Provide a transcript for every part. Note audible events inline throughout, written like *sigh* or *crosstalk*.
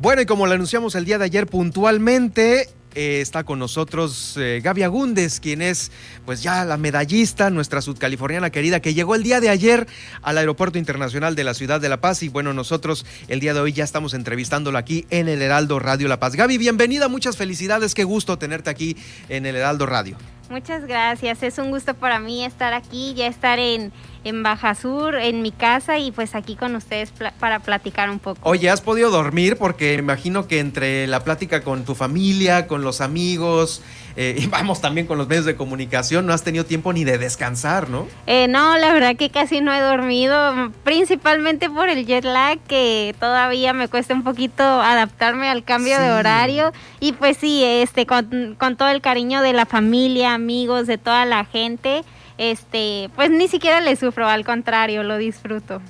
Bueno, y como lo anunciamos el día de ayer puntualmente, eh, está con nosotros eh, Gaby Agúndez, quien es pues ya la medallista, nuestra sudcaliforniana querida, que llegó el día de ayer al Aeropuerto Internacional de la Ciudad de La Paz. Y bueno, nosotros el día de hoy ya estamos entrevistándolo aquí en el Heraldo Radio La Paz. Gaby, bienvenida, muchas felicidades, qué gusto tenerte aquí en el Heraldo Radio. Muchas gracias, es un gusto para mí estar aquí, ya estar en, en Baja Sur, en mi casa y pues aquí con ustedes para platicar un poco. Oye, ¿has podido dormir? Porque me imagino que entre la plática con tu familia, con los amigos, eh, *laughs* y vamos también con los medios de comunicación, no has tenido tiempo ni de descansar, ¿no? Eh, no, la verdad que casi no he dormido, principalmente por el jet lag, que todavía me cuesta un poquito adaptarme al cambio de horario. Y pues sí, este, con, con todo el cariño de la familia, amigos, de toda la gente, este, pues ni siquiera le sufro, al contrario, lo disfruto.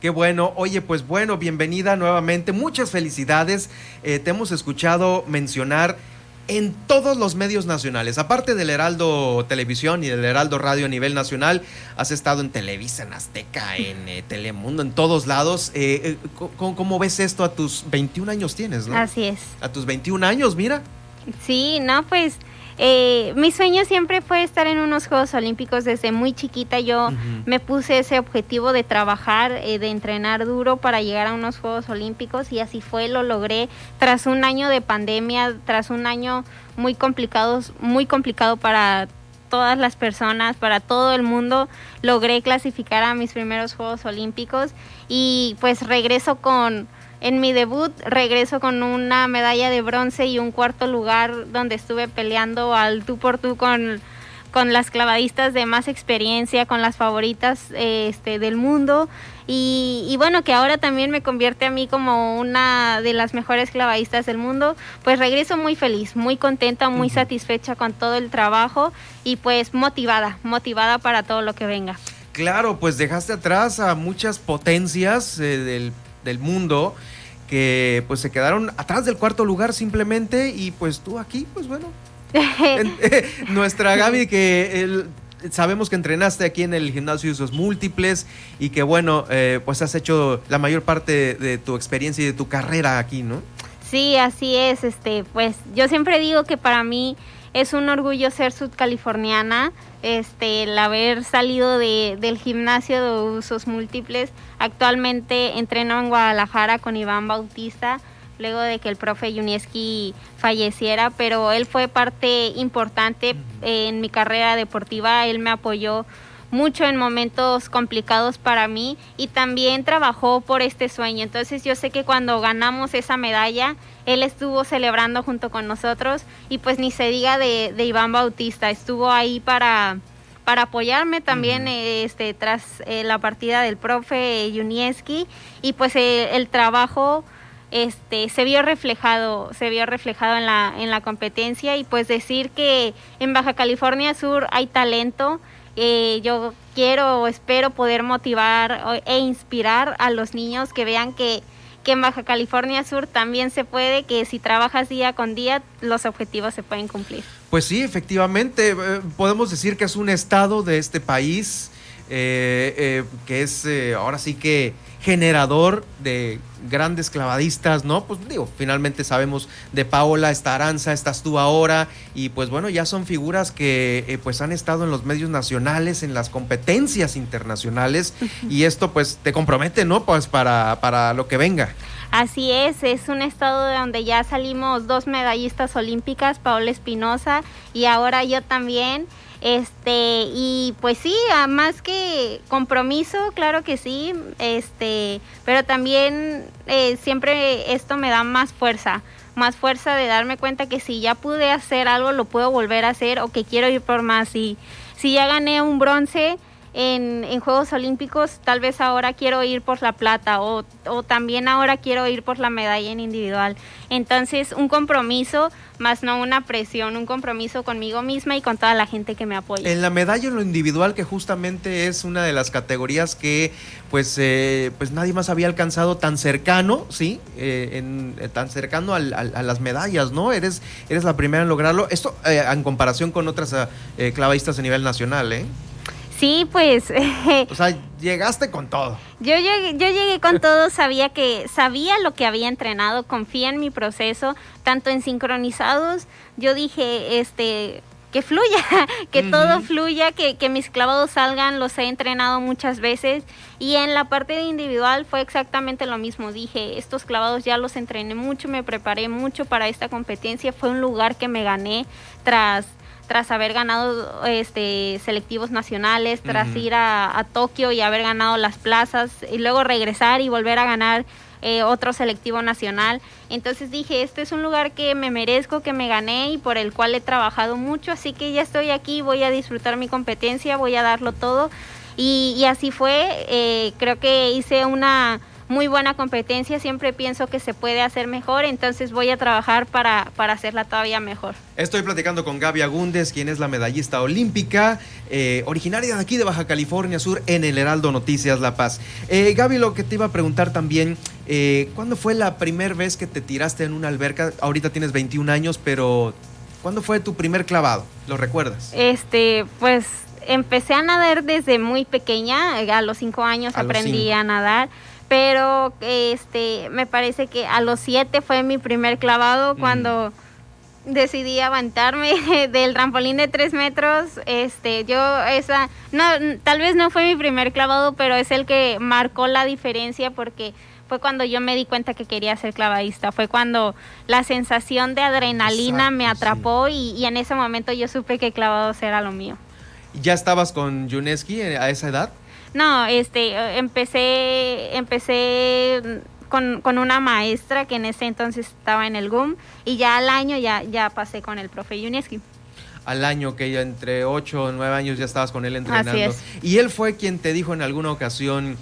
Qué bueno. Oye, pues bueno, bienvenida nuevamente. Muchas felicidades. Eh, te hemos escuchado mencionar en todos los medios nacionales. Aparte del Heraldo Televisión y del Heraldo Radio a nivel nacional, has estado en Televisa, en Azteca, en eh, Telemundo, en todos lados. Eh, eh ¿cómo, ves esto a tus 21 años tienes, no? Así es. A tus 21 años, mira. Sí, no, pues eh, mi sueño siempre fue estar en unos Juegos Olímpicos desde muy chiquita. Yo me puse ese objetivo de trabajar, eh, de entrenar duro para llegar a unos Juegos Olímpicos y así fue, lo logré tras un año de pandemia, tras un año muy complicado, muy complicado para todas las personas, para todo el mundo, logré clasificar a mis primeros Juegos Olímpicos y pues regreso con en mi debut regreso con una medalla de bronce y un cuarto lugar donde estuve peleando al tú por tú con, con las clavadistas de más experiencia, con las favoritas este, del mundo. Y, bueno, que ahora también me convierte a mí como una de las mejores clavadistas del mundo, pues regreso muy feliz, muy contenta, muy satisfecha con todo el trabajo y pues motivada, motivada para todo lo que venga. Claro, pues dejaste atrás a muchas potencias eh, del del mundo que pues se quedaron atrás del cuarto lugar simplemente y pues tú aquí, pues bueno. *laughs* Eh, nuestra Gaby que sabemos que entrenaste aquí en el gimnasio de usos múltiples y que bueno, eh, pues has hecho la mayor parte de tu experiencia y de tu carrera aquí, ¿no? Sí, así es, este, pues yo siempre digo que para mí es un orgullo ser sudcaliforniana, este, el haber salido de, del gimnasio de usos múltiples. Actualmente entreno en Guadalajara con Iván Bautista, luego de que el profe Yunieski falleciera, pero él fue parte importante en mi carrera deportiva, él me apoyó mucho en momentos complicados para mí y también trabajó por este sueño. Entonces yo sé que cuando ganamos esa medalla, él estuvo celebrando junto con nosotros y pues ni se diga de, Iván Bautista, estuvo ahí para, para apoyarme también este, tras eh, la partida del profe Junieski y pues eh, el trabajo este se vio reflejado se vio reflejado en la en la competencia y pues decir que en Baja California Sur hay talento eh, yo quiero o espero poder motivar e inspirar a los niños que vean que, que en Baja California Sur también se puede, que si trabajas día con día, los objetivos se pueden cumplir. Pues sí, efectivamente, eh, podemos decir que es un estado de este país eh, que es ahora sí que generador de grandes clavadistas, ¿no? Pues digo, finalmente sabemos de Paola, está Aranza, estás tú ahora, y pues bueno, ya son figuras que eh, pues han estado en los medios nacionales, en las competencias internacionales, y esto pues te compromete, ¿no? Pues para, para lo que venga. Así es, es un estado de donde ya salimos dos medallistas olímpicas, Paola Espinosa, y ahora yo también. Este, y pues sí, más que compromiso, claro que sí, este, pero también eh, siempre esto me da más fuerza, más fuerza de darme cuenta que si ya pude hacer algo, lo puedo volver a hacer o que quiero ir por más. Y si ya gané un bronce, en, en, Juegos Olímpicos, tal vez ahora quiero ir por la plata o, o, también ahora quiero ir por la medalla en individual. Entonces, un compromiso, más no una presión, un compromiso conmigo misma y con toda la gente que me apoya. En la medalla en lo individual, que justamente es una de las categorías que pues, eh, pues nadie más había alcanzado tan cercano, ¿sí? Eh, en, eh, tan cercano a las medallas, ¿no? Eres, eres la primera en lograrlo. Esto en comparación con otras clavadistas a nivel nacional, ¿eh? Sí, pues. *laughs* o sea, llegaste con todo. Yo llegué, yo llegué con *laughs* todo, sabía que sabía lo que había entrenado, confía en mi proceso, tanto en sincronizados. Yo dije, este, que fluya, *laughs* que todo fluya, que, que, mis clavados salgan, los he entrenado muchas veces y en la parte de individual fue exactamente lo mismo, dije, estos clavados ya los entrené mucho, me preparé mucho para esta competencia, fue un lugar que me gané tras tras haber ganado este selectivos nacionales, tras ir a, a Tokio y haber ganado las plazas y luego regresar y volver a ganar eh, otro selectivo nacional. Entonces dije, este es un lugar que me merezco, que me gané y por el cual he trabajado mucho, así que ya estoy aquí, voy a disfrutar mi competencia, voy a darlo todo. Y, así fue, eh, creo que hice una muy buena competencia, siempre pienso que se puede hacer mejor, entonces voy a trabajar para, para hacerla todavía mejor. Estoy platicando con Gaby Agúndez, quien es la medallista olímpica, eh, originaria de aquí de Baja California Sur, en el Heraldo Noticias La Paz. Eh, Gaby, lo que te iba a preguntar también, eh, ¿cuándo fue la primera vez que te tiraste en una alberca? Ahorita tienes 21 años, pero ¿cuándo fue tu primer clavado? ¿Lo recuerdas? Este, pues empecé a nadar desde muy pequeña, a los 5 años aprendí a nadar pero este me parece que a los siete fue mi primer clavado mm. cuando decidí aventarme *laughs* del trampolín de tres metros. Este yo esa no tal vez no fue mi primer clavado pero es el que marcó la diferencia porque fue cuando yo me di cuenta que quería ser clavadista. Fue cuando la sensación de adrenalina me atrapó y, y, en ese momento yo supe que clavados era lo mío. Ya estabas con Yuneski a esa edad no, este, empecé, empecé con, con, una maestra que en ese entonces estaba en el GUM y ya al año ya, ya pasé con el profe Yuneski. Al año que ya entre 8 o 9 años ya estabas con él entrenando. Y él fue quien te dijo en alguna ocasión,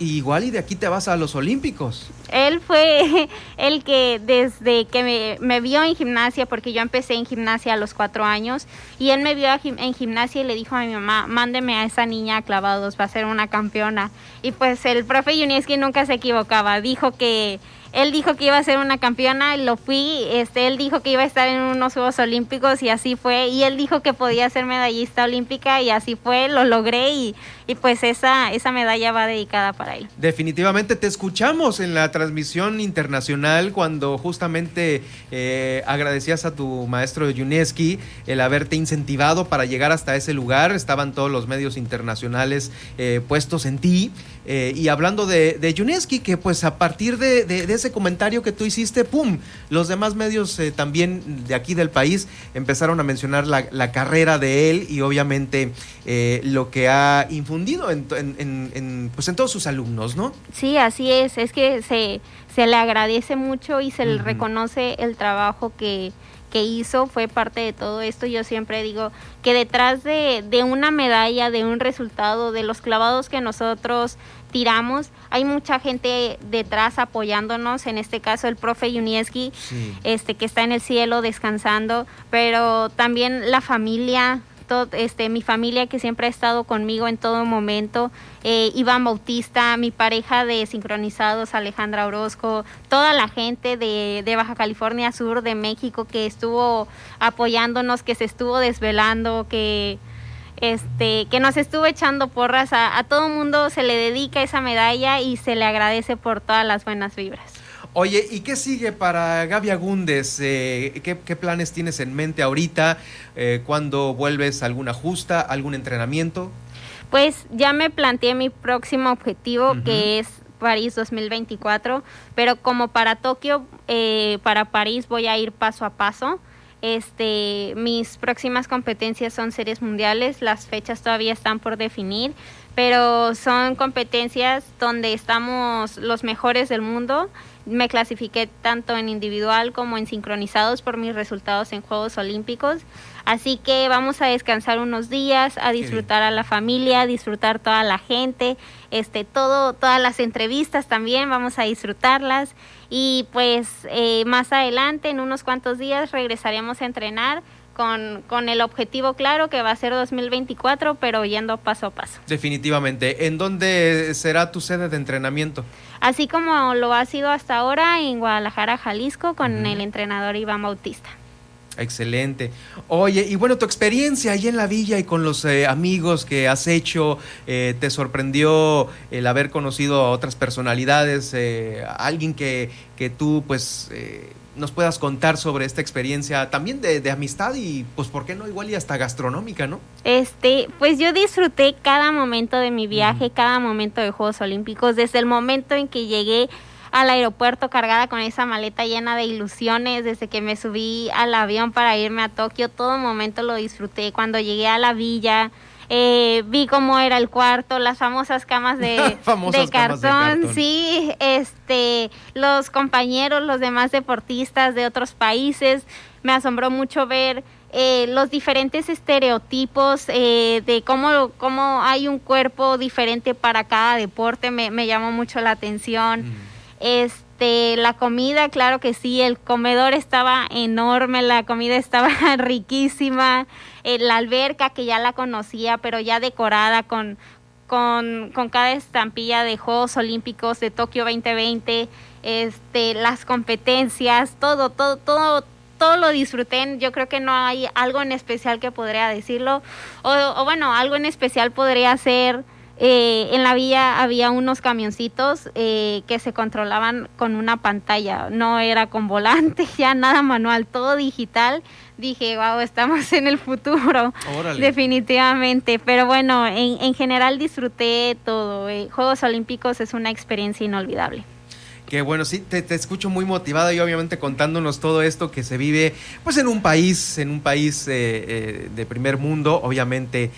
igual y de aquí te vas a los Olímpicos. Él fue *laughs* el que desde que me, vio en gimnasia, porque yo empecé en gimnasia a los cuatro años, y él me vio en gimnasia y le dijo a mi mamá, mándeme a esa niña a clavados, va a ser una campeona. Y pues el profe Yunieski nunca se equivocaba, dijo que él dijo que iba a ser una campeona, lo fui, este, él dijo que iba a estar en unos Juegos Olímpicos y así fue, y él dijo que podía ser medallista olímpica y así fue, lo logré y, y pues esa, esa medalla va dedicada para él. Definitivamente te escuchamos en la transmisión internacional cuando justamente eh, agradecías a tu maestro Yuneski el haberte incentivado para llegar hasta ese lugar, estaban todos los medios internacionales eh, puestos en ti eh, y hablando de, de Yuneski, que pues a partir de, ese comentario que tú hiciste, ¡pum! Los demás medios eh, también de aquí del país empezaron a mencionar la, carrera de él y obviamente eh, lo que ha infundido en, en, pues en todos sus alumnos, ¿no? Sí, así es. Es que se, se le agradece mucho y se le reconoce el trabajo que que hizo fue parte de todo esto. Yo siempre digo que detrás de, de, una medalla, de un resultado, de los clavados que nosotros tiramos, hay mucha gente detrás apoyándonos, en este caso el profe Yunieski, este, que está en el cielo descansando, pero también la familia, este, mi familia que siempre ha estado conmigo en todo momento, eh, Iván Bautista, mi pareja de sincronizados, Alejandra Orozco, toda la gente de, de, Baja California Sur, de México, que estuvo apoyándonos, que se estuvo desvelando, que, este, que nos estuvo echando porras. A, a todo mundo se le dedica esa medalla y se le agradece por todas las buenas vibras. Oye, ¿y qué sigue para Gaby Agúndez? Eh, ¿qué, planes tienes en mente ahorita? Eh, ¿Cuándo vuelves alguna justa, algún entrenamiento? Pues ya me planteé mi próximo objetivo, que es París 2024, pero como para Tokio, eh, para París voy a ir paso a paso. Este, mis próximas competencias son series mundiales, las fechas todavía están por definir, pero son competencias donde estamos los mejores del mundo me clasifiqué tanto en individual como en sincronizados por mis resultados en Juegos Olímpicos. Así que vamos a descansar unos días, a disfrutar a la familia, a disfrutar toda la gente, este, todo, todas las entrevistas también, vamos a disfrutarlas. Y pues eh, más adelante, en unos cuantos días, regresaremos a entrenar con, con, el objetivo claro que va a ser 2024, pero yendo paso a paso. Definitivamente. ¿En dónde será tu sede de entrenamiento? Así como lo ha sido hasta ahora en Guadalajara, Jalisco, con el entrenador Iván Bautista. Excelente. Oye, y bueno, tu experiencia ahí en la villa y con los eh, amigos que has hecho, eh, ¿te sorprendió el haber conocido a otras personalidades? Eh, alguien que, que tú, pues, nos puedas contar sobre esta experiencia también de, de, amistad y, pues, ¿por qué no? Igual y hasta gastronómica, ¿no? Este, pues yo disfruté cada momento de mi viaje, cada momento de Juegos Olímpicos, desde el momento en que llegué al aeropuerto cargada con esa maleta llena de ilusiones, desde que me subí al avión para irme a Tokio, todo momento lo disfruté. Cuando llegué a la villa, eh, vi cómo era el cuarto, las famosas camas de, *laughs* de, cartón, sí, este, los compañeros, los demás deportistas de otros países, me asombró mucho ver eh, los diferentes estereotipos eh, de cómo, cómo hay un cuerpo diferente para cada deporte, me, me llamó mucho la atención. Mm. Este, la comida, claro que sí, el comedor estaba enorme, la comida estaba *laughs* riquísima, eh, la alberca que ya la conocía, pero ya decorada con, con, con, cada estampilla de Juegos Olímpicos de Tokio 2020, este, las competencias, todo, todo, todo, todo lo disfruté. Yo creo que no hay algo en especial que podría decirlo. O, o bueno, algo en especial podría ser eh, en la villa había unos camioncitos eh, que se controlaban con una pantalla, no era con volante, *laughs* ya nada manual, todo digital. Dije, wow, estamos en el futuro, definitivamente. Pero bueno, en, general disfruté todo. Eh, Juegos Olímpicos es una experiencia inolvidable. Qué bueno, sí, te, escucho muy motivada y obviamente contándonos todo esto que se vive pues en un país, en un país de primer mundo, obviamente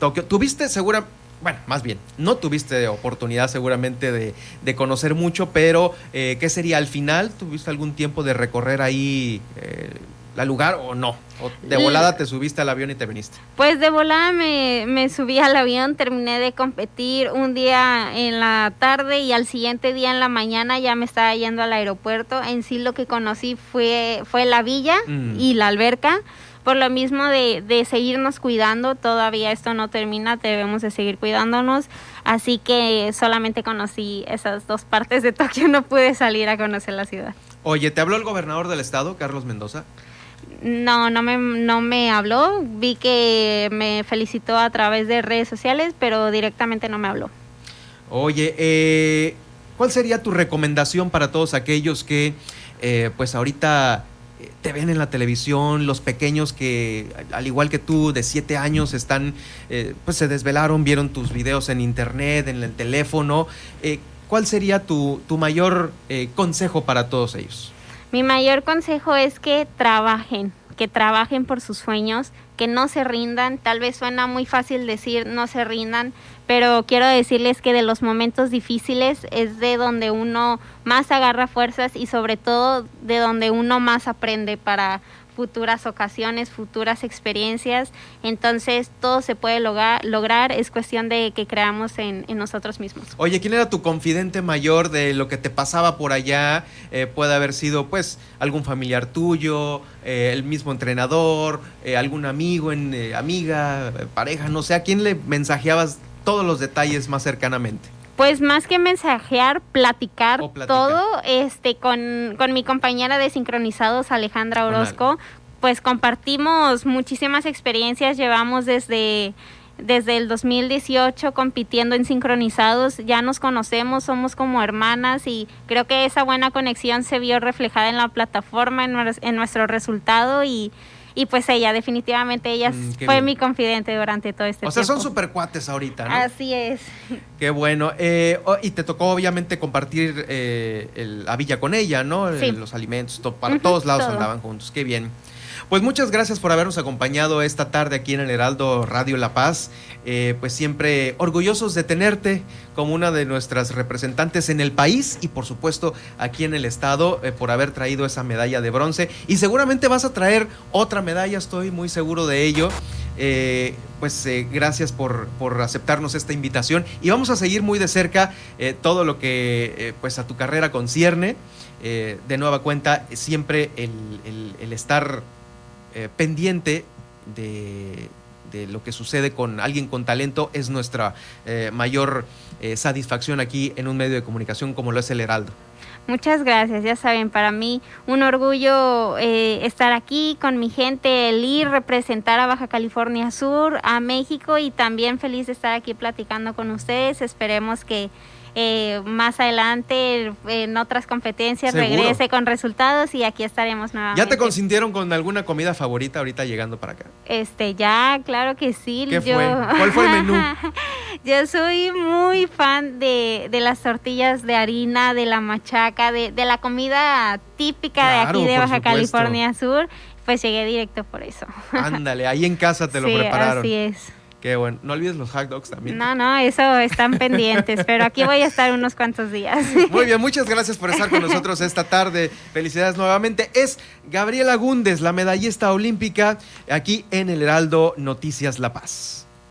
Tokio. ¿Tuviste segura, bueno, más bien, no tuviste oportunidad seguramente de, conocer mucho, pero eh, ¿qué sería al final? ¿Tuviste algún tiempo de recorrer ahí eh, la lugar o no? ¿O de volada te subiste al avión y te viniste? Pues de volada me, me subí al avión, terminé de competir un día en la tarde y al siguiente día en la mañana ya me estaba yendo al aeropuerto. En sí lo que conocí fue, fue la villa mm. y la alberca por lo mismo de, de, seguirnos cuidando, todavía esto no termina, debemos de seguir cuidándonos, así que solamente conocí esas dos partes de Tokio, no pude salir a conocer la ciudad. Oye, ¿te habló el gobernador del estado, Carlos Mendoza? No, no me, no me habló, vi que me felicitó a través de redes sociales, pero directamente no me habló. Oye, eh, ¿cuál sería tu recomendación para todos aquellos que eh, pues ahorita te ven en la televisión, los pequeños que, al igual que tú, de siete años, están, eh, pues se desvelaron, vieron tus videos en internet, en el teléfono. Eh, ¿Cuál sería tu, tu mayor eh, consejo para todos ellos? Mi mayor consejo es que trabajen, que trabajen por sus sueños, que no se rindan. Tal vez suena muy fácil decir no se rindan, pero quiero decirles que de los momentos difíciles es de donde uno más agarra fuerzas y sobre todo de donde uno más aprende para futuras ocasiones, futuras experiencias. Entonces todo se puede lograr, es cuestión de que creamos en, nosotros mismos. Oye, ¿quién era tu confidente mayor de lo que te pasaba por allá? Eh, puede haber sido pues algún familiar tuyo, eh, el mismo entrenador, eh, algún amigo, en, amiga, pareja, no sé, ¿a quién le mensajeabas todos los detalles más cercanamente? Pues más que mensajear, platicar, todo, este, con, con, mi compañera de sincronizados, Alejandra Orozco, pues compartimos muchísimas experiencias, llevamos desde, desde el 2018 compitiendo en sincronizados, ya nos conocemos, somos como hermanas y creo que esa buena conexión se vio reflejada en la plataforma, en, en nuestro resultado y y pues ella, definitivamente, ella mm, fue mi confidente durante todo este tiempo. O sea, son super cuates ahorita, ¿no? Así es. Qué bueno. Eh, oh, y te tocó, obviamente, compartir eh, la villa con ella, ¿no? Sí. Los alimentos, para todos lados andaban juntos. Qué bien. Pues muchas gracias por habernos acompañado esta tarde aquí en el Heraldo Radio La Paz. Eh, pues siempre orgullosos de tenerte como una de nuestras representantes en el país y por supuesto aquí en el estado eh, por haber traído esa medalla de bronce. Y seguramente vas a traer otra medalla, estoy muy seguro de ello. Eh, pues gracias por, por, aceptarnos esta invitación y vamos a seguir muy de cerca todo lo que pues a tu carrera concierne. de nueva cuenta, siempre el, el estar eh, pendiente de, lo que sucede con alguien con talento es nuestra eh, mayor eh, satisfacción aquí en un medio de comunicación como lo es el Heraldo. Muchas gracias, ya saben, para mí un orgullo estar aquí con mi gente, el ir, representar a Baja California Sur, a México y también feliz de estar aquí platicando con ustedes. Esperemos que eh, más adelante en otras competencias regrese con resultados y aquí estaremos nuevamente. ¿Ya te consintieron con alguna comida favorita ahorita llegando para acá? Este, ya, claro que sí. ¿Qué fue? ¿Cuál fue el menú? *laughs* Yo soy muy fan de, las tortillas de harina, de la machaca, de, la comida típica de aquí de Baja California Sur. Pues llegué directo por eso. Ándale, ahí en casa te lo *laughs* prepararon. Así es. Qué bueno. No olvides los hot dogs también. No, no, eso están pendientes, pero aquí voy a estar unos cuantos días. Muy bien, muchas gracias por estar con nosotros esta tarde. Felicidades nuevamente. Es Gabriela Gúndez, la medallista olímpica, aquí en el Heraldo Noticias La Paz.